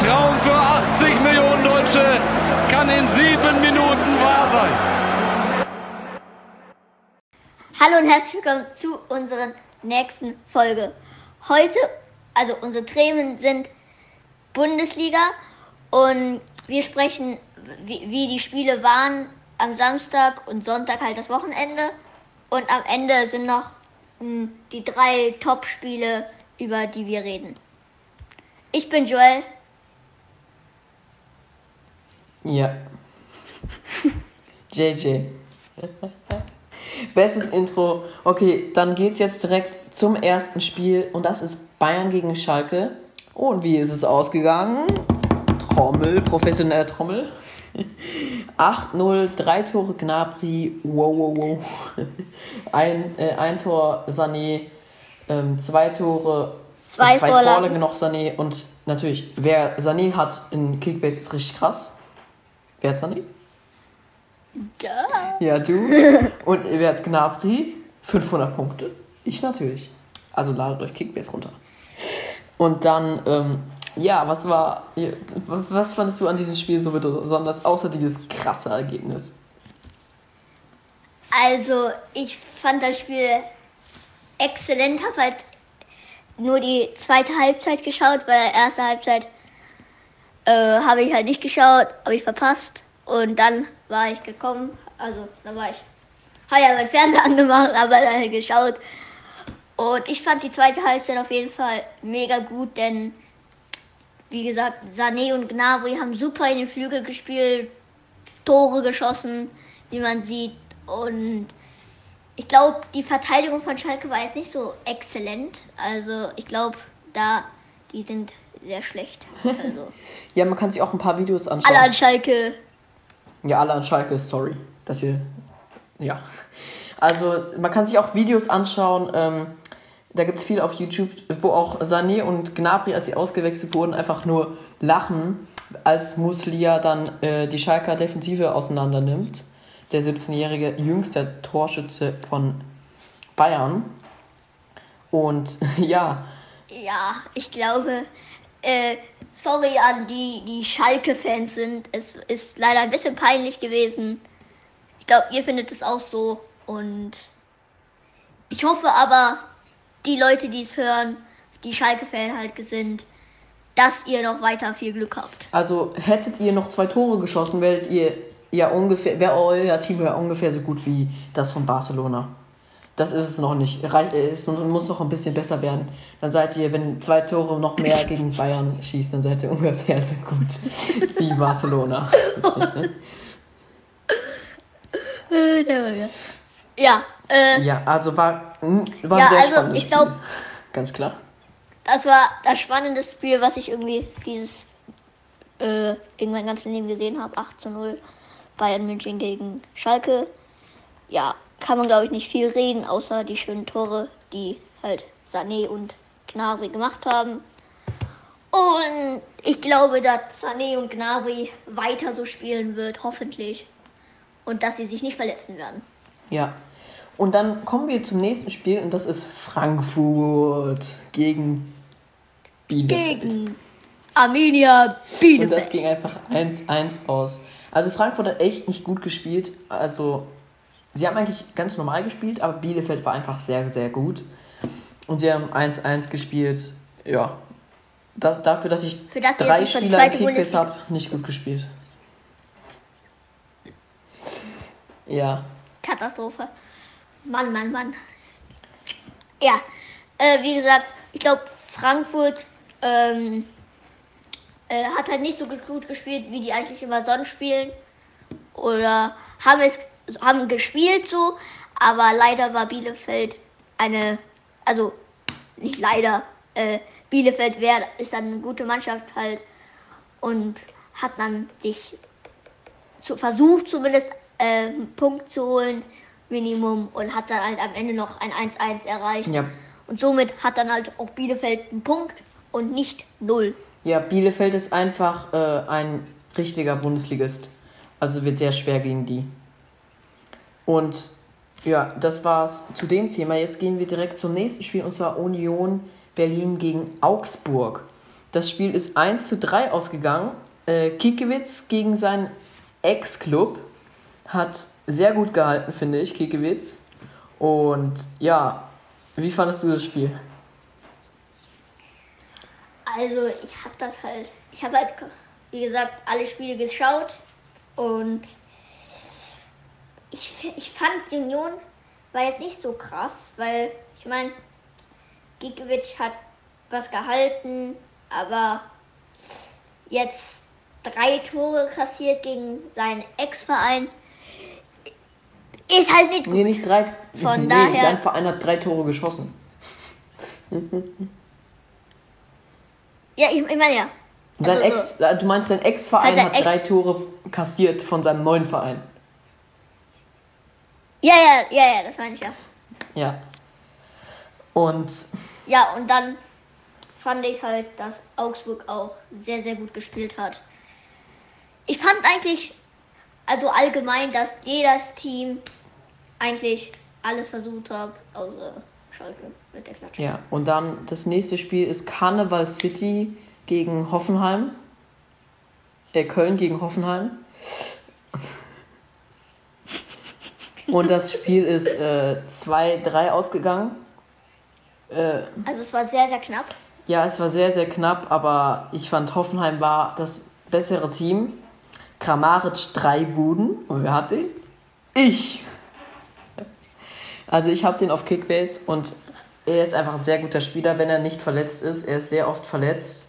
Traum für 80 Millionen Deutsche kann in sieben Minuten wahr sein. Hallo und herzlich willkommen zu unserer nächsten Folge. Heute, also unsere Themen sind Bundesliga und wir sprechen, wie, wie die Spiele waren am Samstag und Sonntag halt das Wochenende. Und am Ende sind noch mh, hm, die drei Top-Spiele, über die wir reden. Ich bin Joel. Ja. JJ. Bestes Intro. Okay, dann geht's jetzt direkt zum ersten Spiel und das ist Bayern gegen Schalke. Und wie ist es ausgegangen? Trommel, professioneller Trommel. 8-0, drei Tore Gnabry, wow, wow, wow. Ein, äh, ein Tor Sané, ähm, zwei Tore, zwei, zwei Vorlagen. Vorlagen noch Sané und natürlich, wer Sané hat in Kickbase ist richtig krass. Wer hat Sané? Ja. Ja, du. Und wer hat Gnabry? 500 Punkte. Ich natürlich. Also ladet euch Kickbase runter. Und dann, ähm, ja, was war, was fandest du an diesem Spiel so besonders, außer dieses krasse Ergebnis? Also, ich fand das Spiel exzellent, habe halt nur die zweite Halbzeit geschaut, weil erste Halbzeit äh, habe ich halt nicht geschaut, habe ich verpasst. Und dann war ich gekommen, also dann war ich, habe ja mein Fernseher angemacht, aber dann halt geschaut. Und ich fand die zweite Halbzeit auf jeden Fall mega gut, denn wie gesagt, Sané und Gnabry haben super in den Flügel gespielt, Tore geschossen, wie man sieht. Und ich glaube, die Verteidigung von Schalke war jetzt nicht so exzellent. Also ich glaube, da die sind sehr schlecht. Also. ja, man kann sich auch ein paar Videos anschauen. Alle an Schalke. Ja, alle an Schalke, sorry, dass ihr. Ja. Also man kann sich auch Videos anschauen. Ähm, da gibt es viel auf YouTube, wo auch Sané und Gnabry, als sie ausgewechselt wurden, einfach nur lachen, als Muslia dann äh, die Schalker Defensive auseinander nimmt. Der 17-jährige jüngste Torschütze von Bayern. Und ja. Ja, ich glaube, äh, sorry an die, die Schalke-Fans sind. Es ist leider ein bisschen peinlich gewesen. Ich glaube, ihr findet es auch so. Und ich hoffe aber, die Leute, die es hören, die Schalke-Fan halt sind, dass ihr noch weiter viel Glück habt. Also hättet ihr noch zwei Tore geschossen, werdet ihr ja ungefähr, wäre euer Team ja ungefähr so gut wie das von Barcelona. Das ist es noch nicht. Es muss noch ein bisschen besser werden. Dann seid ihr, wenn zwei Tore noch mehr gegen Bayern schießt, dann seid ihr ungefähr so gut wie Barcelona. ja, äh, ja, also war, hm, war ja, ein sehr also spannendes ich glaube, Ganz klar. Das war das spannendste Spiel, was ich irgendwie dieses äh, in meinem ganzen Leben gesehen habe. 8 zu 0 Bayern München gegen Schalke. Ja, kann man glaube ich nicht viel reden, außer die schönen Tore, die halt Sané und Gnabry gemacht haben. Und ich glaube, dass Sané und Gnabry weiter so spielen wird, hoffentlich. Und dass sie sich nicht verletzen werden. Ja. Und dann kommen wir zum nächsten Spiel und das ist Frankfurt gegen Bielefeld. Gegen Arminia Bielefeld. Und das ging einfach 1-1 aus. Also Frankfurt hat echt nicht gut gespielt. Also sie haben eigentlich ganz normal gespielt, aber Bielefeld war einfach sehr, sehr gut. Und sie haben 1-1 gespielt. Ja. Da, dafür, dass ich das drei Spieler im Kickbase habe, nicht gut gespielt. Ja. Katastrophe. Mann, Mann, Mann. Ja, äh, wie gesagt, ich glaube, Frankfurt ähm, äh, hat halt nicht so gut gespielt, wie die eigentlich immer sonst spielen. Oder haben es haben gespielt so, aber leider war Bielefeld eine, also nicht leider, äh, Bielefeld wär, ist dann eine gute Mannschaft halt und hat dann sich zu, versucht zumindest äh, einen Punkt zu holen, Minimum, und hat dann halt am Ende noch ein 1-1 erreicht. Ja. Und somit hat dann halt auch Bielefeld einen Punkt und nicht null. Ja, Bielefeld ist einfach äh, ein richtiger Bundesligist. Also wird sehr schwer gegen die. Und ja, das war's zu dem Thema. Jetzt gehen wir direkt zum nächsten Spiel und zwar Union Berlin gegen Augsburg. Das Spiel ist 1 zu 3 ausgegangen. Äh, Kiekewitz gegen seinen Ex-Club hat sehr gut gehalten, finde ich, Kiekewitz. Und ja, wie fandest du das Spiel? Also ich habe das halt, ich habe halt, wie gesagt, alle Spiele geschaut und ich, ich fand Union war jetzt nicht so krass, weil ich meine, Gikiewicz hat was gehalten, aber jetzt drei Tore kassiert gegen seinen Ex-Verein ist halt nicht gut. Nee, nicht drei. Von nee, daher- sein Verein hat drei Tore geschossen. Ja, ich, ich meine ja. Sein Also Ex, äh, du meinst, sein Ex-Verein hat Ex- drei Tore kassiert von seinem neuen Verein. Ja, ja, ja, ja, das meine ich ja. Ja. Und Ja, und dann fand ich halt, dass Augsburg auch sehr, sehr gut gespielt hat. Ich fand eigentlich, also allgemein, dass jedes Team eigentlich alles versucht hat, außer Schalke mit der Klatsche. ja, und dann das nächste Spiel ist Carnival City gegen Hoffenheim. Äh, Köln gegen Hoffenheim. Und das Spiel ist äh, 2-3 ausgegangen. Äh, Also es war sehr, sehr knapp. Ja, es war sehr, sehr knapp, aber ich fand Hoffenheim war das bessere Team. Kramaric drei Buden. Und wer hat den? Ich! Also ich habe den auf Kickbase und er ist einfach ein sehr guter Spieler, wenn er nicht verletzt ist. Er ist sehr oft verletzt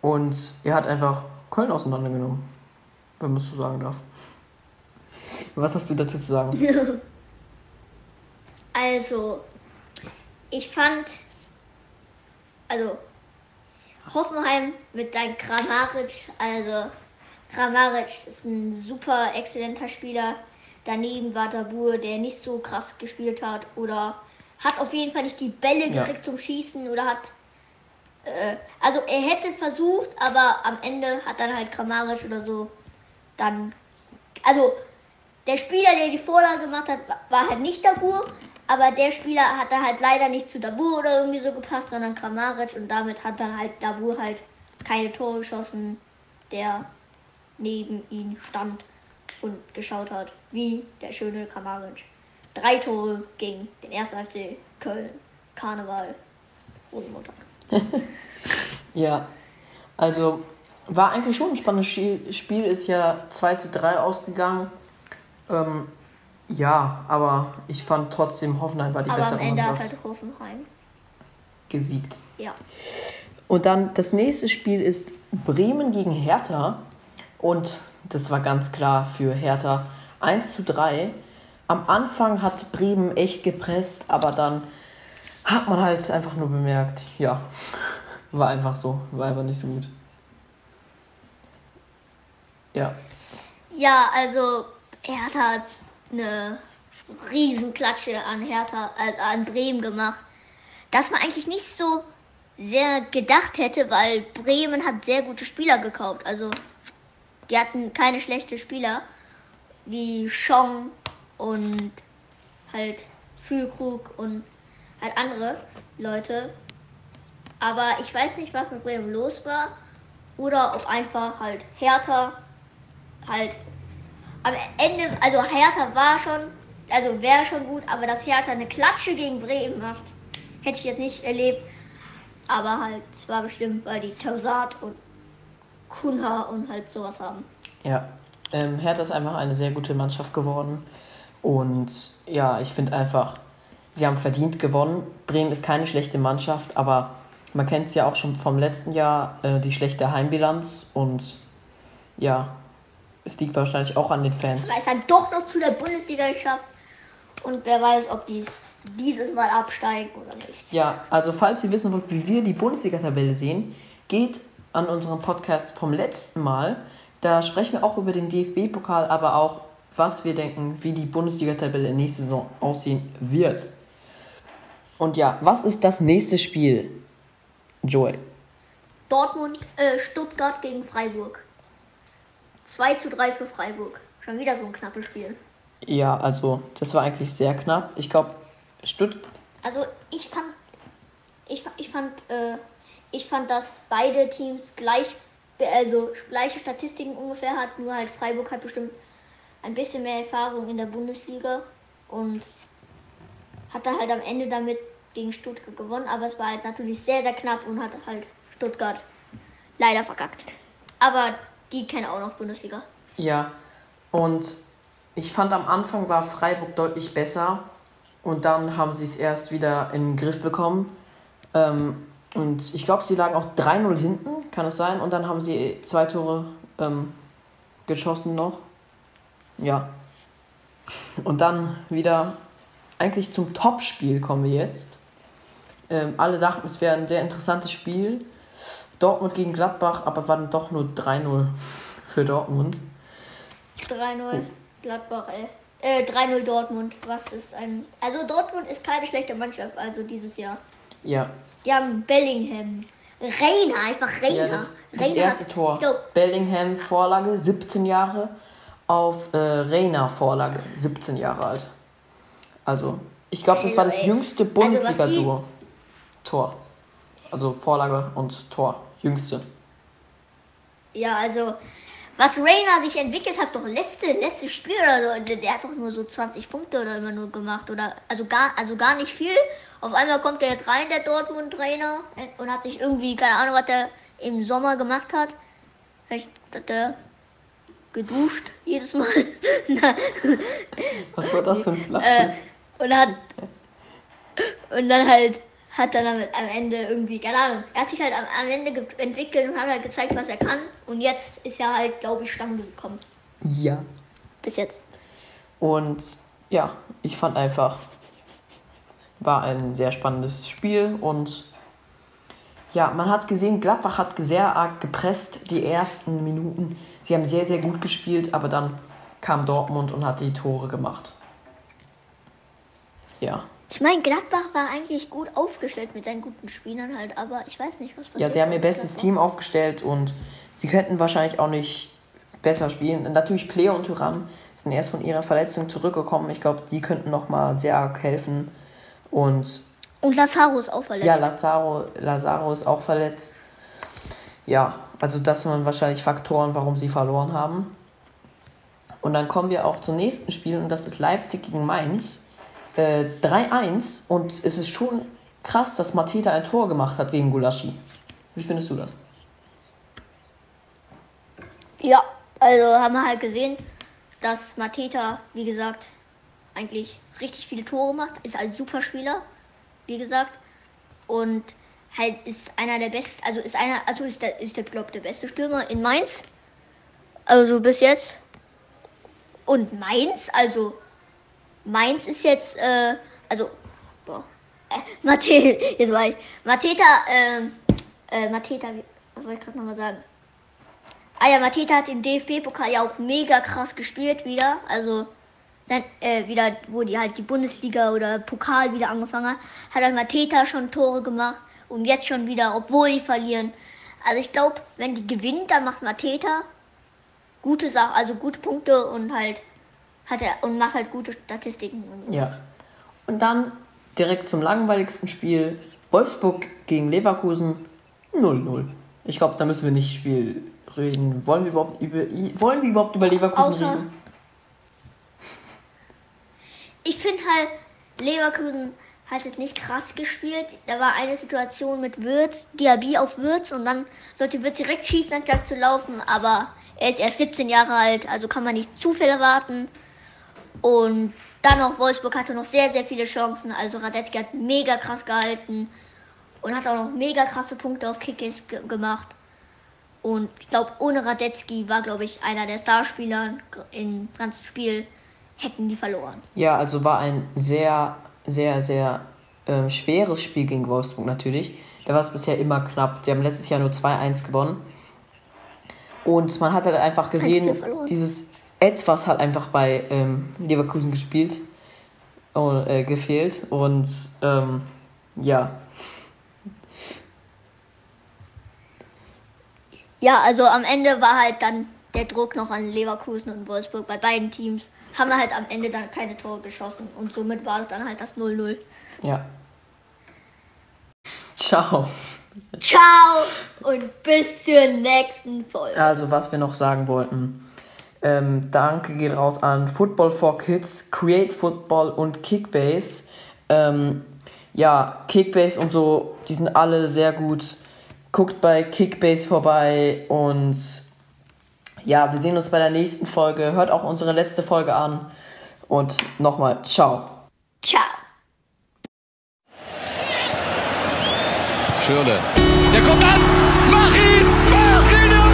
und er hat einfach Köln auseinandergenommen, wenn man es so sagen darf. Was hast du dazu zu sagen? Also, ich fand, also, Hoffenheim mit deinem Kramaric, also, Kramaric ist ein super exzellenter Spieler. Daneben war Dabur, der nicht so krass gespielt hat oder hat auf jeden Fall nicht die Bälle Ja. gekriegt zum Schießen oder hat, äh, also er hätte versucht, aber am Ende hat dann halt Kramaric oder so dann, also der Spieler, der die Vorlage gemacht hat, wa- war halt nicht Dabur, aber der Spieler hat da halt leider nicht zu Dabur oder irgendwie so gepasst, sondern Kramaric und damit hat dann halt Dabur halt keine Tore geschossen, der neben ihm stand und geschaut hat, wie der schöne Kramaric. Drei Tore gegen den 1. FC Köln, Karneval, Rosenmontag. Ja, also war eigentlich schon ein spannendes. Spiel ist ja 2 zu 3 ausgegangen. Ähm, ja, aber ich fand trotzdem Hoffenheim war die Aber am bessere Ende hat Mannschaft halt Hoffenheim. gesiegt. Ja. Und dann das nächste Spiel ist Bremen gegen Hertha. Und das war ganz klar für Hertha 1 zu 3. Am Anfang hat Bremen echt gepresst, aber dann hat man halt einfach nur bemerkt, ja, war einfach so, war einfach nicht so gut. Ja, Ja, also Hertha hat eine Riesenklatsche an Hertha, also an Bremen gemacht. Das man eigentlich nicht so sehr gedacht hätte, weil Bremen hat sehr gute Spieler gekauft. Also die hatten keine schlechten Spieler wie Schong und halt Fühlkrug und halt andere Leute. Aber ich weiß nicht, was mit Bremen los war. Oder ob einfach halt Hertha halt am Ende, also Hertha war schon, also wäre schon gut, aber dass Hertha eine Klatsche gegen Bremen macht, hätte ich jetzt nicht erlebt. Aber halt, es war bestimmt, weil die Tausat und Kunha und halt sowas haben. ja. Ähm, Hertha ist einfach eine sehr gute Mannschaft geworden. Und ja, ich finde einfach, sie haben verdient gewonnen. Bremen ist keine schlechte Mannschaft, aber man kennt es ja auch schon vom letzten Jahr, äh, die schlechte Heimbilanz. Und ja, es liegt wahrscheinlich auch an den Fans. Vielleicht dann doch noch zu der Bundesliga geschafft. Und wer weiß, ob die dieses Mal absteigen oder nicht. Ja, also falls ihr wissen wollt, wie wir die Bundesliga-Tabelle sehen, geht an unseren Podcast vom letzten Mal. Da sprechen wir auch über den DFB-Pokal, aber auch, was wir denken, wie die Bundesliga-Tabelle nächste Saison aussehen wird. Und ja, was ist das nächste Spiel, Joel? Dortmund, äh, Stuttgart gegen Freiburg. 2 zu 3 für Freiburg. Schon wieder so ein knappes Spiel. Ja, also, das war eigentlich sehr knapp. Ich glaube, Stutt Also ich fand, ich, ich fand, äh, ich fand, dass beide Teams gleich, also gleiche Statistiken ungefähr hat, nur halt Freiburg hat bestimmt ein bisschen mehr Erfahrung in der Bundesliga und hat da halt am Ende damit gegen Stuttgart gewonnen, aber es war halt natürlich sehr, sehr knapp und hat halt Stuttgart leider verkackt. Aber die kennen auch noch Bundesliga. Ja, und ich fand am Anfang war Freiburg deutlich besser und dann haben sie es erst wieder in den Griff bekommen. Ähm, und ich glaube, sie lagen auch 3-0 hinten, kann es sein? Und dann haben sie zwei Tore ähm, geschossen noch. Ja. Und dann wieder eigentlich zum Topspiel kommen wir jetzt. Ähm, alle dachten, es wäre ein sehr interessantes Spiel. Dortmund gegen Gladbach, aber war dann doch nur 3-0 für Dortmund. 3-0 Gladbach, äh, äh 3-0 Dortmund. Was ist ein. Also Dortmund ist keine schlechte Mannschaft, also dieses Jahr. Ja. Die haben Bellingham. Reina, einfach Reina. Ja, das, das Reina erste Tor. Bellingham Vorlage, 17 Jahre. Auf äh, Reina Vorlage, 17 Jahre alt. Also, ich glaube, das war das ey. jüngste Also, Bundesliga-Duo. Tor. Also Vorlage und Tor. Jüngste. Ja, also, was Reina sich entwickelt hat, doch letzte, letztes Spiel oder so, der, hat doch nur so 20 Punkte oder immer nur gemacht. Oder, also gar, also gar nicht viel. Auf einmal kommt er jetzt rein, der Dortmund-Trainer, und hat sich irgendwie, keine Ahnung, was er im Sommer gemacht hat. Vielleicht hat er geduscht jedes Mal. Was war das für ein äh, Flachwitz? und hat und dann halt hat er damit am Ende irgendwie, keine Ahnung, er hat sich halt am, am Ende entwickelt und hat halt gezeigt, was er kann. Und jetzt ist er halt, glaube ich, Stange gekommen. ja. Bis jetzt. Und ja, ich fand einfach, war ein sehr spannendes Spiel und ja, man hat gesehen, Gladbach hat sehr arg gepresst die ersten Minuten. Sie haben sehr, sehr gut gespielt, aber dann kam Dortmund und hat die Tore gemacht. Ja. Ich meine, Gladbach war eigentlich gut aufgestellt mit seinen guten Spielern halt, aber ich weiß nicht, was passiert. Ja, sie haben ihr bestes Gladbach. Team aufgestellt und sie könnten wahrscheinlich auch nicht besser spielen. Natürlich Player und Thuram sind erst von ihrer Verletzung zurückgekommen. Ich glaube, die könnten nochmal sehr arg helfen. Und Und Lazaro ist auch verletzt. Ja, Lazaro, Lazaro ist auch verletzt. Ja, also das sind wahrscheinlich Faktoren, warum sie verloren haben. Und dann kommen wir auch zum nächsten Spiel und das ist Leipzig gegen Mainz. Äh, 3-1 und es ist schon krass, dass Mateta ein Tor gemacht hat gegen Gulaschi. Wie findest du das? Ja, also haben wir halt gesehen, dass Mateta, wie gesagt, eigentlich richtig viele Tore macht. Ist ein super Spieler, wie gesagt. Und halt ist einer der besten, also ist einer, also ist der, ist der, glaub, der beste Stürmer in Mainz. Also bis jetzt. Und Mainz, also Mainz ist jetzt, äh, also, boah, äh, Mateta, jetzt war ich, Mateta, ähm, äh, Mateta, was wollte ich gerade nochmal sagen? Ah ja, Mateta hat im DFB-Pokal ja auch mega krass gespielt wieder. Also dann, äh, wieder, wo die halt die Bundesliga oder Pokal wieder angefangen hat, hat halt Mateta schon Tore gemacht und jetzt schon wieder, obwohl die verlieren. Also ich glaube, wenn die gewinnen, dann macht Mateta gute Sachen, also gute Punkte und halt hat er und macht halt gute Statistiken. Ja. Und dann direkt zum langweiligsten Spiel. Wolfsburg gegen Leverkusen 0-0. Ich glaube, da müssen wir nicht Spiel reden. Wollen wir überhaupt über, wollen wir überhaupt über Leverkusen Außer- reden? Ich finde halt, Leverkusen hat jetzt nicht krass gespielt. Da war eine Situation mit Wirtz, Diaby auf Wirtz und dann sollte Wirtz direkt schießen, anstatt zu laufen. Aber er ist erst 17 Jahre alt, also kann man nicht zu viel erwarten. Und dann noch Wolfsburg hatte noch sehr, sehr viele Chancen. Also Radetzky hat mega krass gehalten und hat auch noch mega krasse Punkte auf Kickers ge gemacht. Und ich glaube, ohne Radetzky war, glaube ich, einer der Starspieler im ganzen Spiel, hätten die verloren. Ja, also war ein sehr, sehr, sehr ähm, schweres Spiel gegen Wolfsburg natürlich. Da war es bisher immer knapp. Sie haben letztes Jahr nur 2-1 gewonnen. Und man hat halt einfach gesehen, dieses etwas hat einfach bei ähm, Leverkusen gespielt, und, äh, gefehlt. Und ähm, ja, Ja, also am Ende war halt dann der Druck noch an Leverkusen und Wolfsburg bei beiden Teams. Haben wir halt am Ende dann keine Tore geschossen und somit war es dann halt das 0-0. ja. Ciao. Ciao und bis zur nächsten Folge. Also, was wir noch sagen wollten. Ähm, danke geht raus an Football for Kids, Create Football und Kickbase. Ähm, ja, Kickbase und so, die sind alle sehr gut. Guckt bei Kickbase vorbei und ja, wir sehen uns bei der nächsten Folge. Hört auch unsere letzte Folge an. Und nochmal, ciao. Ciao. Schürle. Der kommt an. Mach ihn! Mach ihn!